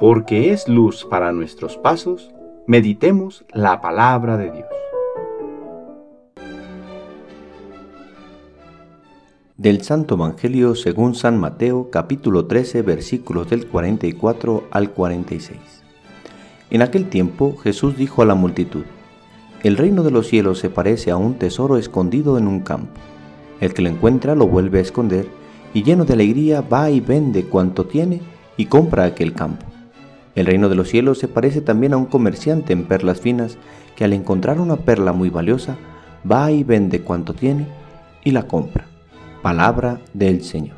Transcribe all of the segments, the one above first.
porque es luz para nuestros pasos, meditemos la palabra de Dios. Del Santo Evangelio según San Mateo capítulo 13 versículos del 44 al 46. En aquel tiempo Jesús dijo a la multitud, El reino de los cielos se parece a un tesoro escondido en un campo. El que lo encuentra lo vuelve a esconder y lleno de alegría va y vende cuanto tiene y compra aquel campo. El reino de los cielos se parece también a un comerciante en perlas finas que al encontrar una perla muy valiosa va y vende cuanto tiene y la compra. Palabra del Señor.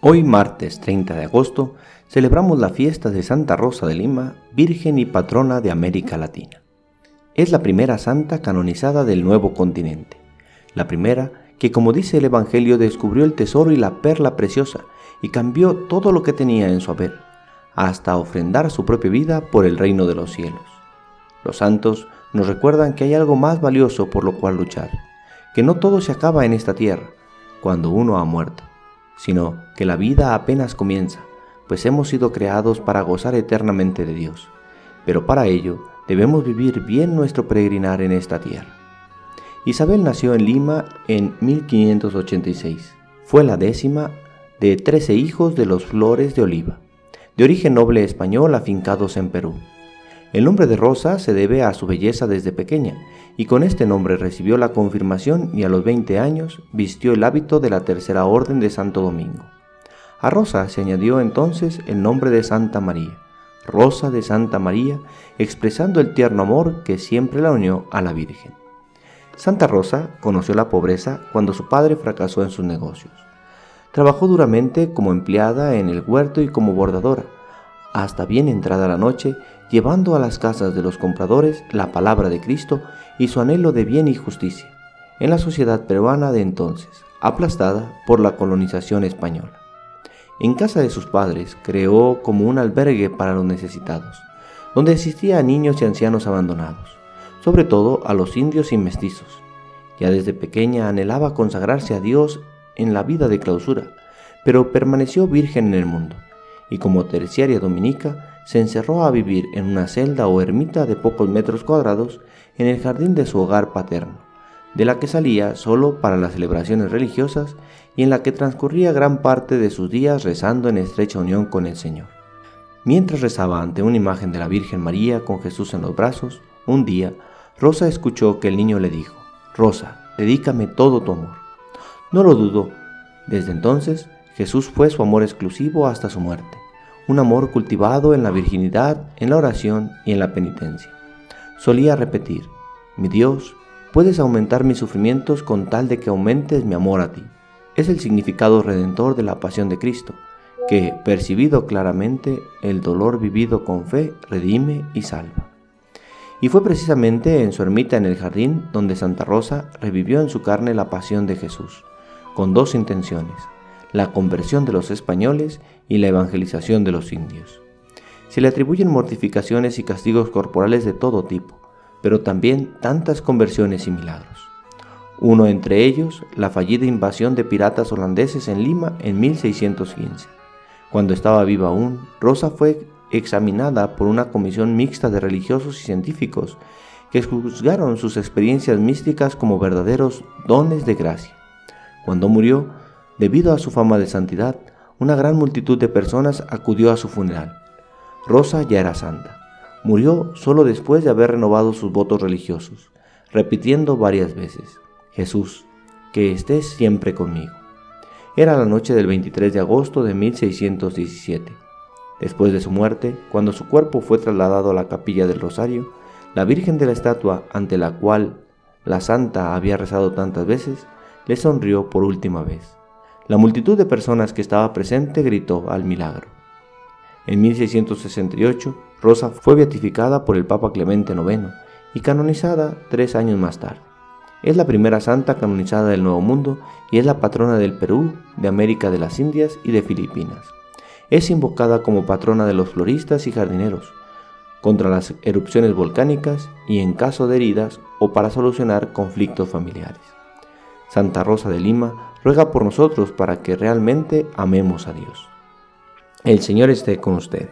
Hoy martes 30 de agosto celebramos la fiesta de Santa Rosa de Lima, Virgen y Patrona de América Latina. Es la primera santa canonizada del nuevo continente, la primera que como dice el Evangelio descubrió el tesoro y la perla preciosa y cambió todo lo que tenía en su haber, hasta ofrendar su propia vida por el reino de los cielos. Los santos nos recuerdan que hay algo más valioso por lo cual luchar, que no todo se acaba en esta tierra, cuando uno ha muerto, sino que la vida apenas comienza, pues hemos sido creados para gozar eternamente de Dios, pero para ello debemos vivir bien nuestro peregrinar en esta tierra. Isabel nació en Lima en 1586. Fue la décima de trece hijos de los Flores de Oliva, de origen noble español afincados en Perú. El nombre de Rosa se debe a su belleza desde pequeña, y con este nombre recibió la confirmación y a los 20 años vistió el hábito de la Tercera Orden de Santo Domingo. A Rosa se añadió entonces el nombre de Santa María, Rosa de Santa María, expresando el tierno amor que siempre la unió a la Virgen. Santa Rosa conoció la pobreza cuando su padre fracasó en sus negocios. Trabajó duramente como empleada en el huerto y como bordadora, hasta bien entrada la noche, llevando a las casas de los compradores la palabra de Cristo y su anhelo de bien y justicia, en la sociedad peruana de entonces, aplastada por la colonización española. En casa de sus padres creó como un albergue para los necesitados, donde asistía a niños y ancianos abandonados sobre todo a los indios y mestizos. Ya desde pequeña anhelaba consagrarse a Dios en la vida de clausura, pero permaneció virgen en el mundo, y como terciaria dominica se encerró a vivir en una celda o ermita de pocos metros cuadrados en el jardín de su hogar paterno, de la que salía solo para las celebraciones religiosas y en la que transcurría gran parte de sus días rezando en estrecha unión con el Señor. Mientras rezaba ante una imagen de la Virgen María con Jesús en los brazos, un día Rosa escuchó que el niño le dijo, Rosa, dedícame todo tu amor. No lo dudó. Desde entonces, Jesús fue su amor exclusivo hasta su muerte, un amor cultivado en la virginidad, en la oración y en la penitencia. Solía repetir, mi Dios, puedes aumentar mis sufrimientos con tal de que aumentes mi amor a ti. Es el significado redentor de la pasión de Cristo, que, percibido claramente, el dolor vivido con fe redime y salva. Y fue precisamente en su ermita en el jardín donde Santa Rosa revivió en su carne la pasión de Jesús, con dos intenciones, la conversión de los españoles y la evangelización de los indios. Se le atribuyen mortificaciones y castigos corporales de todo tipo, pero también tantas conversiones y milagros. Uno entre ellos, la fallida invasión de piratas holandeses en Lima en 1615. Cuando estaba viva aún, Rosa fue examinada por una comisión mixta de religiosos y científicos que juzgaron sus experiencias místicas como verdaderos dones de gracia. Cuando murió, debido a su fama de santidad, una gran multitud de personas acudió a su funeral. Rosa ya era santa. Murió solo después de haber renovado sus votos religiosos, repitiendo varias veces, Jesús, que estés siempre conmigo. Era la noche del 23 de agosto de 1617. Después de su muerte, cuando su cuerpo fue trasladado a la capilla del Rosario, la Virgen de la estatua ante la cual la santa había rezado tantas veces, le sonrió por última vez. La multitud de personas que estaba presente gritó al milagro. En 1668, Rosa fue beatificada por el Papa Clemente IX y canonizada tres años más tarde. Es la primera santa canonizada del Nuevo Mundo y es la patrona del Perú, de América de las Indias y de Filipinas. Es invocada como patrona de los floristas y jardineros, contra las erupciones volcánicas y en caso de heridas o para solucionar conflictos familiares. Santa Rosa de Lima, ruega por nosotros para que realmente amemos a Dios. El Señor esté con ustedes.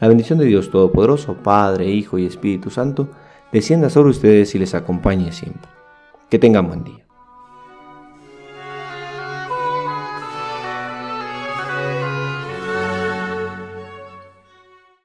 La bendición de Dios Todopoderoso, Padre, Hijo y Espíritu Santo, descienda sobre ustedes y les acompañe siempre. Que tengan buen día.